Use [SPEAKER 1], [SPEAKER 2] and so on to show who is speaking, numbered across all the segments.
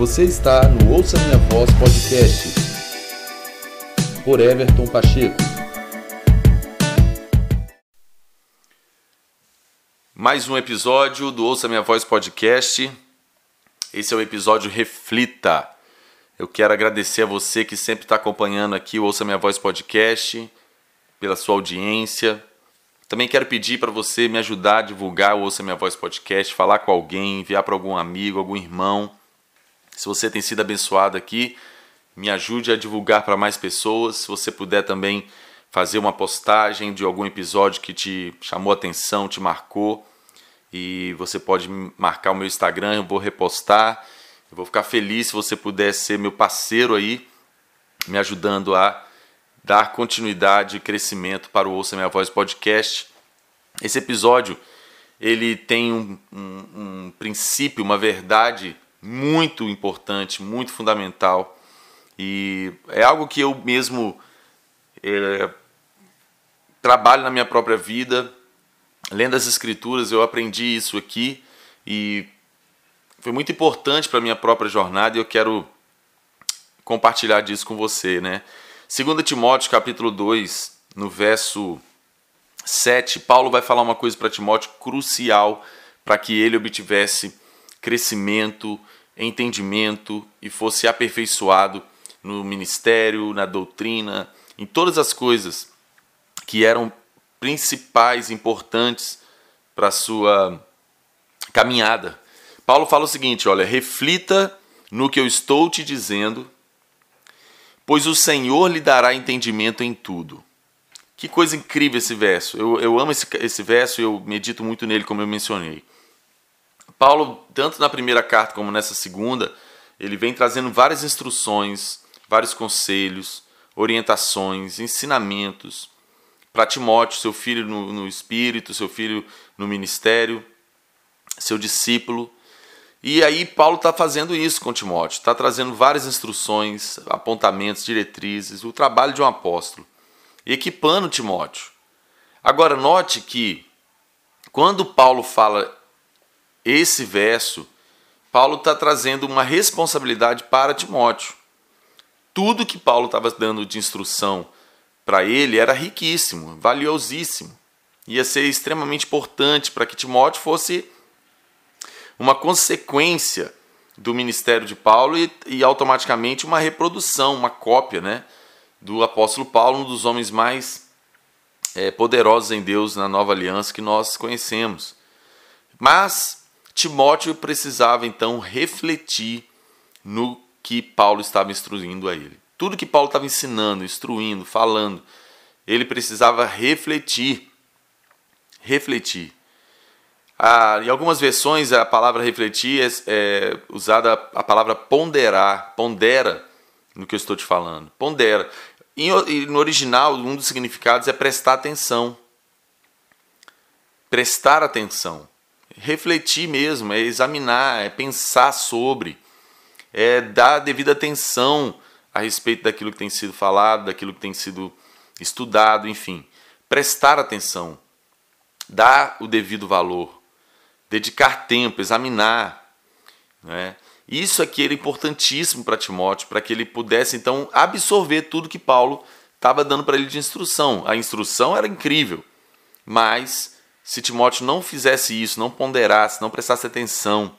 [SPEAKER 1] Você está no Ouça Minha Voz Podcast por Everton Pacheco.
[SPEAKER 2] Mais um episódio do Ouça Minha Voz Podcast. Esse é o episódio Reflita. Eu quero agradecer a você que sempre está acompanhando aqui o Ouça Minha Voz Podcast, pela sua audiência. Também quero pedir para você me ajudar a divulgar o Ouça Minha Voz Podcast, falar com alguém, enviar para algum amigo, algum irmão se você tem sido abençoado aqui, me ajude a divulgar para mais pessoas. Se você puder também fazer uma postagem de algum episódio que te chamou atenção, te marcou, e você pode marcar o meu Instagram, eu vou repostar. Eu vou ficar feliz se você puder ser meu parceiro aí, me ajudando a dar continuidade e crescimento para o Ouça Minha Voz podcast. Esse episódio ele tem um, um, um princípio, uma verdade muito importante, muito fundamental. E é algo que eu mesmo é, trabalho na minha própria vida. Lendo as escrituras, eu aprendi isso aqui e foi muito importante para minha própria jornada e eu quero compartilhar disso com você, né? 2 Timóteo capítulo 2, no verso 7, Paulo vai falar uma coisa para Timóteo crucial para que ele obtivesse crescimento, entendimento e fosse aperfeiçoado no ministério, na doutrina, em todas as coisas que eram principais, importantes para a sua caminhada. Paulo fala o seguinte: olha, reflita no que eu estou te dizendo, pois o Senhor lhe dará entendimento em tudo. Que coisa incrível esse verso. Eu, eu amo esse, esse verso e eu medito muito nele, como eu mencionei. Paulo, tanto na primeira carta como nessa segunda, ele vem trazendo várias instruções, vários conselhos, orientações, ensinamentos para Timóteo, seu filho no, no espírito, seu filho no ministério, seu discípulo. E aí Paulo está fazendo isso com Timóteo, está trazendo várias instruções, apontamentos, diretrizes, o trabalho de um apóstolo, equipando Timóteo. Agora note que quando Paulo fala esse verso, Paulo está trazendo uma responsabilidade para Timóteo. Tudo que Paulo estava dando de instrução para ele era riquíssimo, valiosíssimo. Ia ser extremamente importante para que Timóteo fosse uma consequência do ministério de Paulo e, e, automaticamente uma reprodução, uma cópia né, do apóstolo Paulo, um dos homens mais é, poderosos em Deus na nova aliança que nós conhecemos. Mas Timóteo precisava então refletir no que Paulo estava instruindo a ele. Tudo que Paulo estava ensinando, instruindo, falando, ele precisava refletir. Refletir. Ah, em algumas versões a palavra refletir é, é usada a palavra ponderar, pondera no que eu estou te falando. Pondera. E no original, um dos significados é prestar atenção. Prestar atenção refletir mesmo, é examinar, é pensar sobre, é dar devida atenção a respeito daquilo que tem sido falado, daquilo que tem sido estudado, enfim. Prestar atenção, dar o devido valor, dedicar tempo, examinar. Né? Isso aqui era importantíssimo para Timóteo, para que ele pudesse então absorver tudo que Paulo estava dando para ele de instrução. A instrução era incrível, mas se Timóteo não fizesse isso, não ponderasse, não prestasse atenção,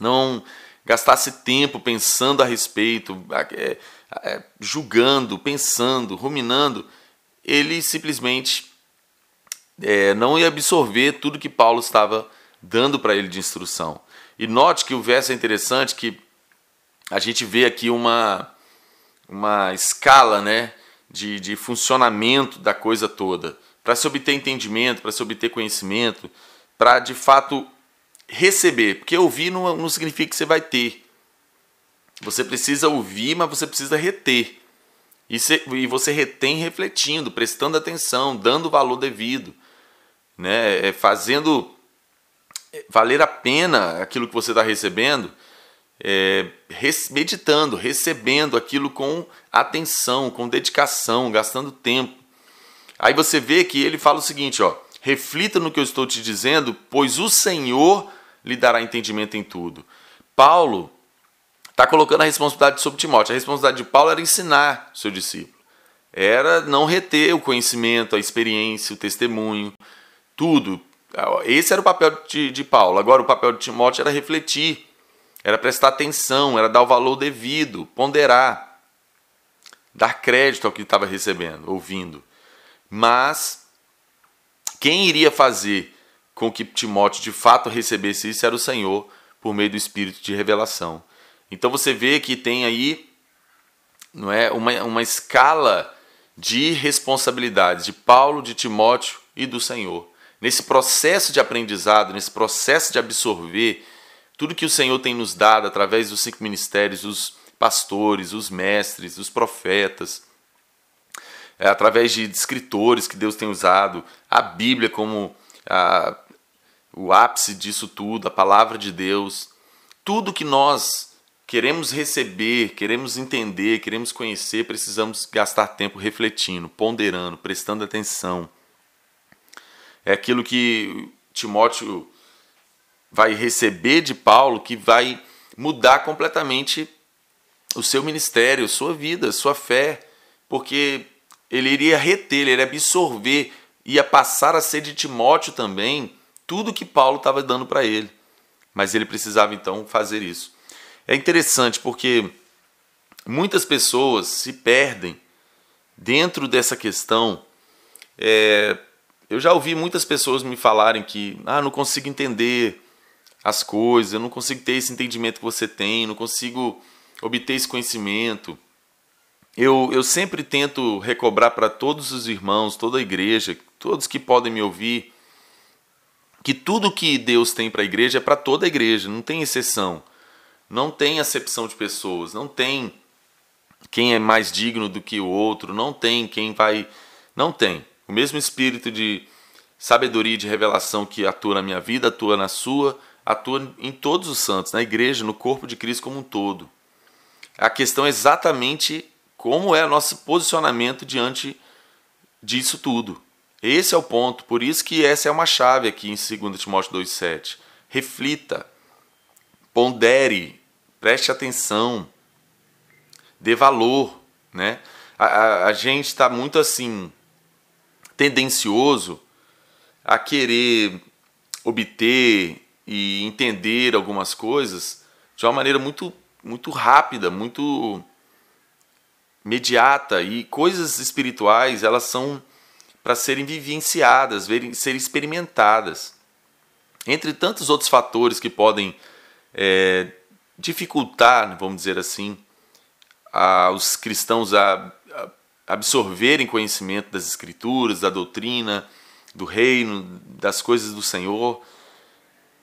[SPEAKER 2] não gastasse tempo pensando a respeito, é, é, julgando, pensando, ruminando, ele simplesmente é, não ia absorver tudo que Paulo estava dando para ele de instrução. E note que o verso é interessante, que a gente vê aqui uma, uma escala né, de, de funcionamento da coisa toda para se obter entendimento, para se obter conhecimento, para de fato receber. Porque ouvir não, não significa que você vai ter. Você precisa ouvir, mas você precisa reter. E, se, e você retém refletindo, prestando atenção, dando valor devido, né? É, fazendo valer a pena aquilo que você está recebendo, é, meditando, recebendo aquilo com atenção, com dedicação, gastando tempo. Aí você vê que ele fala o seguinte, ó: reflita no que eu estou te dizendo, pois o Senhor lhe dará entendimento em tudo. Paulo está colocando a responsabilidade sobre Timóteo. A responsabilidade de Paulo era ensinar seu discípulo. Era não reter o conhecimento, a experiência, o testemunho, tudo. Esse era o papel de, de Paulo. Agora, o papel de Timóteo era refletir, era prestar atenção, era dar o valor devido, ponderar, dar crédito ao que estava recebendo, ouvindo. Mas quem iria fazer com que Timóteo de fato recebesse isso era o Senhor por meio do Espírito de revelação. Então você vê que tem aí não é uma, uma escala de responsabilidades de Paulo, de Timóteo e do Senhor. Nesse processo de aprendizado, nesse processo de absorver tudo que o Senhor tem nos dado através dos cinco ministérios, os pastores, os mestres, os profetas, é, através de escritores que Deus tem usado, a Bíblia como a, o ápice disso tudo, a palavra de Deus, tudo que nós queremos receber, queremos entender, queremos conhecer, precisamos gastar tempo refletindo, ponderando, prestando atenção. É aquilo que Timóteo vai receber de Paulo que vai mudar completamente o seu ministério, sua vida, sua fé, porque ele iria reter, ele iria absorver, ia passar a ser de Timóteo também tudo que Paulo estava dando para ele. Mas ele precisava então fazer isso. É interessante porque muitas pessoas se perdem dentro dessa questão. É, eu já ouvi muitas pessoas me falarem que ah, não consigo entender as coisas, eu não consigo ter esse entendimento que você tem, não consigo obter esse conhecimento. Eu, eu sempre tento recobrar para todos os irmãos, toda a igreja, todos que podem me ouvir, que tudo que Deus tem para a igreja é para toda a igreja, não tem exceção. Não tem acepção de pessoas, não tem quem é mais digno do que o outro, não tem quem vai. Não tem. O mesmo espírito de sabedoria e de revelação que atua na minha vida, atua na sua, atua em todos os santos, na igreja, no corpo de Cristo como um todo. A questão é exatamente como é o nosso posicionamento diante disso tudo. Esse é o ponto, por isso que essa é uma chave aqui em 2 Timóteo 2,7. Reflita, pondere, preste atenção, dê valor. Né? A, a, a gente está muito assim, tendencioso a querer obter e entender algumas coisas de uma maneira muito, muito rápida, muito imediata. E coisas espirituais, elas são para serem vivenciadas, serem experimentadas. Entre tantos outros fatores que podem é, dificultar, vamos dizer assim, aos cristãos a, a absorverem conhecimento das Escrituras, da doutrina, do reino, das coisas do Senhor.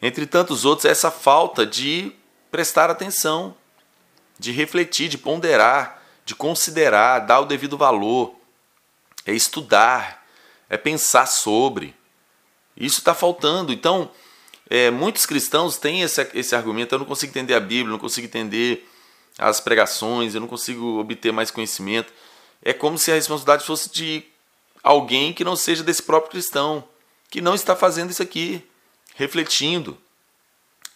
[SPEAKER 2] Entre tantos outros, essa falta de prestar atenção, de refletir, de ponderar, de considerar, dar o devido valor, é estudar, é pensar sobre. Isso está faltando. Então, é, muitos cristãos têm esse, esse argumento: eu não consigo entender a Bíblia, não consigo entender as pregações, eu não consigo obter mais conhecimento. É como se a responsabilidade fosse de alguém que não seja desse próprio cristão, que não está fazendo isso aqui, refletindo,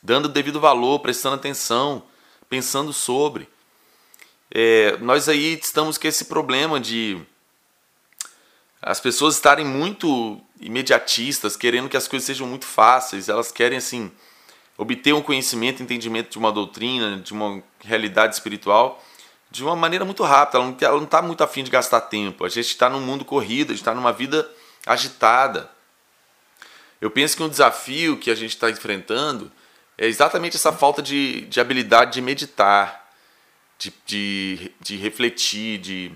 [SPEAKER 2] dando o devido valor, prestando atenção, pensando sobre. É, nós aí estamos com esse problema de as pessoas estarem muito imediatistas, querendo que as coisas sejam muito fáceis, elas querem assim obter um conhecimento, entendimento de uma doutrina, de uma realidade espiritual de uma maneira muito rápida. Ela não está muito afim de gastar tempo. A gente está num mundo corrido, a gente está numa vida agitada. Eu penso que um desafio que a gente está enfrentando é exatamente essa falta de, de habilidade de meditar, de, de, de refletir, de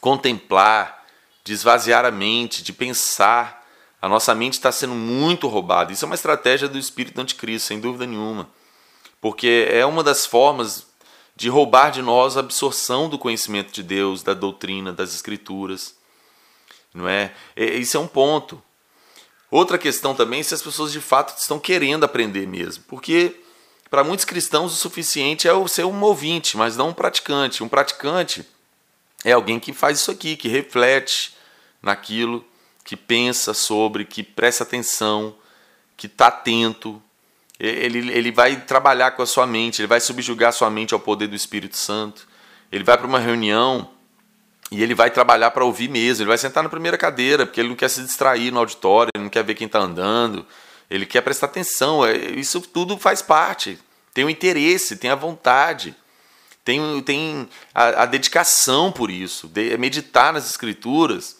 [SPEAKER 2] contemplar de esvaziar a mente, de pensar. A nossa mente está sendo muito roubada. Isso é uma estratégia do espírito anticristo, sem dúvida nenhuma. Porque é uma das formas de roubar de nós a absorção do conhecimento de Deus, da doutrina, das escrituras. Não é? Isso é um ponto. Outra questão também é se as pessoas de fato estão querendo aprender mesmo. Porque para muitos cristãos o suficiente é ser um ouvinte, mas não um praticante. Um praticante é alguém que faz isso aqui, que reflete, naquilo, que pensa sobre, que presta atenção, que está atento. ele, ele vai trabalhar com a sua mente, ele vai subjugar a sua mente ao poder do Espírito Santo. Ele vai para uma reunião e ele vai trabalhar para ouvir mesmo. Ele vai sentar na primeira cadeira, porque ele não quer se distrair no auditório, ele não quer ver quem está andando, ele quer prestar atenção. É, isso tudo faz parte. Tem o interesse, tem a vontade, tem, tem a, a dedicação por isso, de, é meditar nas Escrituras.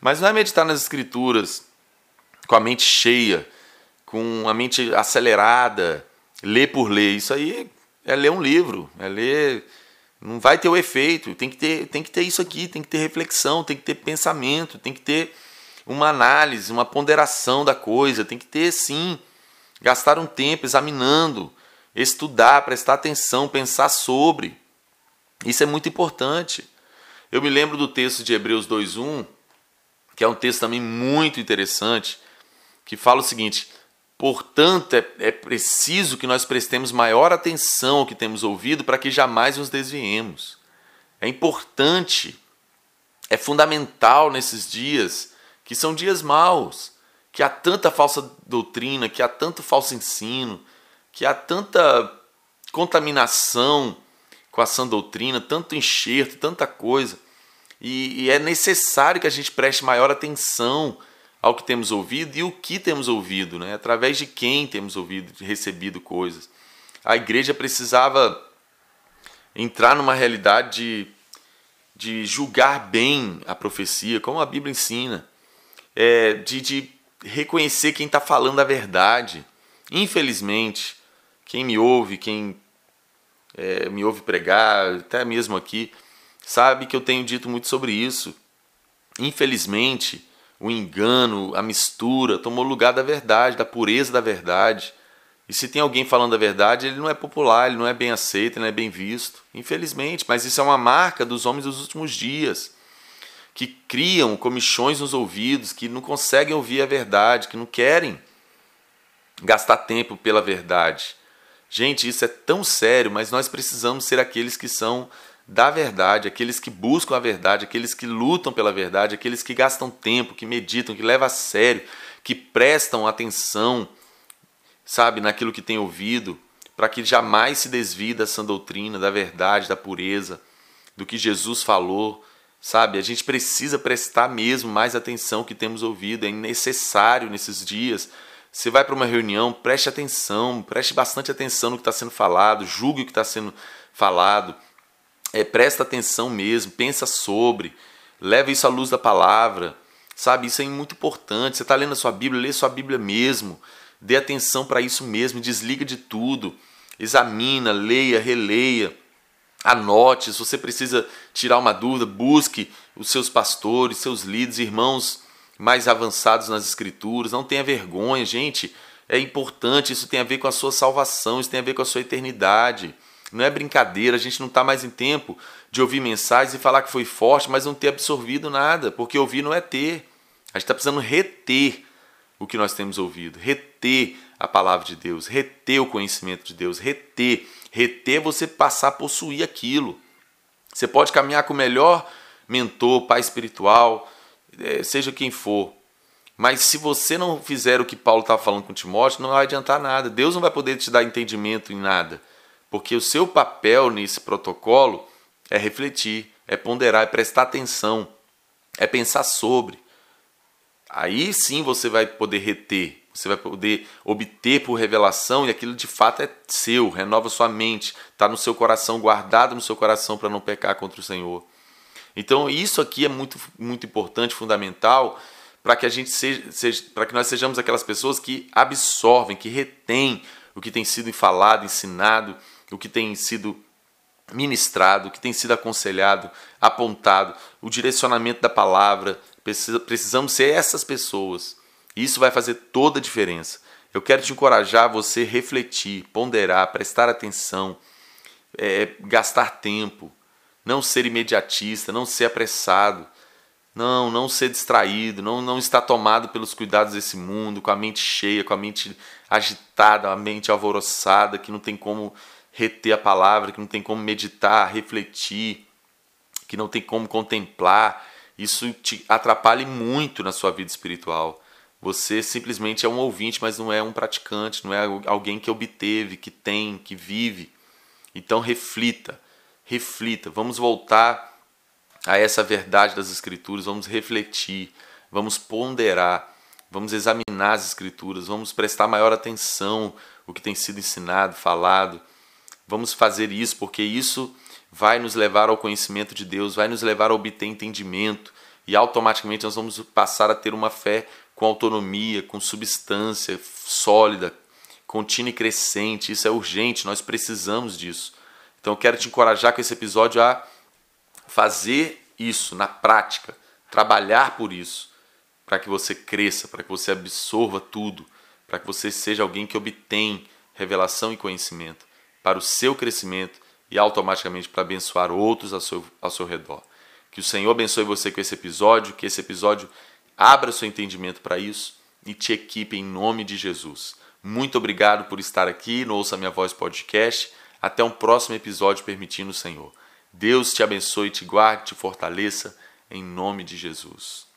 [SPEAKER 2] Mas não é meditar nas Escrituras com a mente cheia, com a mente acelerada, ler por ler. Isso aí é ler um livro, é ler. Não vai ter o efeito. Tem que ter, tem que ter isso aqui, tem que ter reflexão, tem que ter pensamento, tem que ter uma análise, uma ponderação da coisa, tem que ter sim. Gastar um tempo examinando, estudar, prestar atenção, pensar sobre. Isso é muito importante. Eu me lembro do texto de Hebreus 2:1, que é um texto também muito interessante, que fala o seguinte: Portanto, é, é preciso que nós prestemos maior atenção ao que temos ouvido para que jamais nos desviemos. É importante, é fundamental nesses dias, que são dias maus, que há tanta falsa doutrina, que há tanto falso ensino, que há tanta contaminação com a sã doutrina, tanto enxerto, tanta coisa. E, e é necessário que a gente preste maior atenção ao que temos ouvido e o que temos ouvido, né? através de quem temos ouvido, recebido coisas. A igreja precisava entrar numa realidade de, de julgar bem a profecia, como a Bíblia ensina, é, de, de reconhecer quem está falando a verdade. Infelizmente, quem me ouve, quem é, me ouve pregar, até mesmo aqui, sabe que eu tenho dito muito sobre isso. Infelizmente, o engano, a mistura, tomou lugar da verdade, da pureza da verdade. E se tem alguém falando a verdade, ele não é popular, ele não é bem aceito, ele não é bem visto. Infelizmente, mas isso é uma marca dos homens dos últimos dias, que criam comichões nos ouvidos, que não conseguem ouvir a verdade, que não querem gastar tempo pela verdade. Gente, isso é tão sério, mas nós precisamos ser aqueles que são da verdade, aqueles que buscam a verdade, aqueles que lutam pela verdade, aqueles que gastam tempo, que meditam, que levam a sério, que prestam atenção, sabe, naquilo que tem ouvido, para que jamais se desvie dessa doutrina, da verdade, da pureza, do que Jesus falou, sabe? A gente precisa prestar mesmo mais atenção que temos ouvido, é necessário nesses dias. Você vai para uma reunião, preste atenção, preste bastante atenção no que está sendo falado, julgue o que está sendo falado, é, presta atenção mesmo, pensa sobre, leva isso à luz da palavra, sabe? Isso é muito importante. Você está lendo a sua Bíblia, lê sua Bíblia mesmo, dê atenção para isso mesmo, desliga de tudo, examina, leia, releia, anote. Se você precisa tirar uma dúvida, busque os seus pastores, seus líderes, irmãos mais avançados nas Escrituras. Não tenha vergonha, gente. É importante, isso tem a ver com a sua salvação, isso tem a ver com a sua eternidade. Não é brincadeira, a gente não está mais em tempo de ouvir mensagens e falar que foi forte, mas não ter absorvido nada, porque ouvir não é ter. A gente está precisando reter o que nós temos ouvido, reter a palavra de Deus, reter o conhecimento de Deus, reter. Reter é você passar a possuir aquilo. Você pode caminhar com o melhor mentor, pai espiritual, seja quem for. Mas se você não fizer o que Paulo está falando com Timóteo, não vai adiantar nada. Deus não vai poder te dar entendimento em nada. Porque o seu papel nesse protocolo é refletir, é ponderar, é prestar atenção, é pensar sobre. Aí sim você vai poder reter, você vai poder obter por revelação e aquilo de fato é seu, renova sua mente, está no seu coração, guardado no seu coração para não pecar contra o Senhor. Então isso aqui é muito, muito importante, fundamental, para que a gente seja, seja para que nós sejamos aquelas pessoas que absorvem, que retêm o que tem sido falado, ensinado o que tem sido ministrado, o que tem sido aconselhado, apontado, o direcionamento da palavra. Precisamos ser essas pessoas. Isso vai fazer toda a diferença. Eu quero te encorajar a você refletir, ponderar, prestar atenção, é, gastar tempo, não ser imediatista, não ser apressado, não, não ser distraído, não, não estar tomado pelos cuidados desse mundo, com a mente cheia, com a mente agitada, a mente alvoroçada, que não tem como reter a palavra, que não tem como meditar, refletir, que não tem como contemplar, isso te atrapalha muito na sua vida espiritual. Você simplesmente é um ouvinte, mas não é um praticante, não é alguém que obteve, que tem, que vive. Então reflita, reflita. Vamos voltar a essa verdade das Escrituras, vamos refletir, vamos ponderar, vamos examinar as Escrituras, vamos prestar maior atenção o que tem sido ensinado, falado. Vamos fazer isso porque isso vai nos levar ao conhecimento de Deus, vai nos levar a obter entendimento e automaticamente nós vamos passar a ter uma fé com autonomia, com substância sólida, contínua e crescente. Isso é urgente, nós precisamos disso. Então eu quero te encorajar com esse episódio a fazer isso na prática, trabalhar por isso, para que você cresça, para que você absorva tudo, para que você seja alguém que obtém revelação e conhecimento para o seu crescimento e automaticamente para abençoar outros ao seu, ao seu redor. Que o Senhor abençoe você com esse episódio, que esse episódio abra seu entendimento para isso e te equipe em nome de Jesus. Muito obrigado por estar aqui no Ouça Minha Voz podcast. Até um próximo episódio, permitindo o Senhor. Deus te abençoe, te guarde, te fortaleça, em nome de Jesus.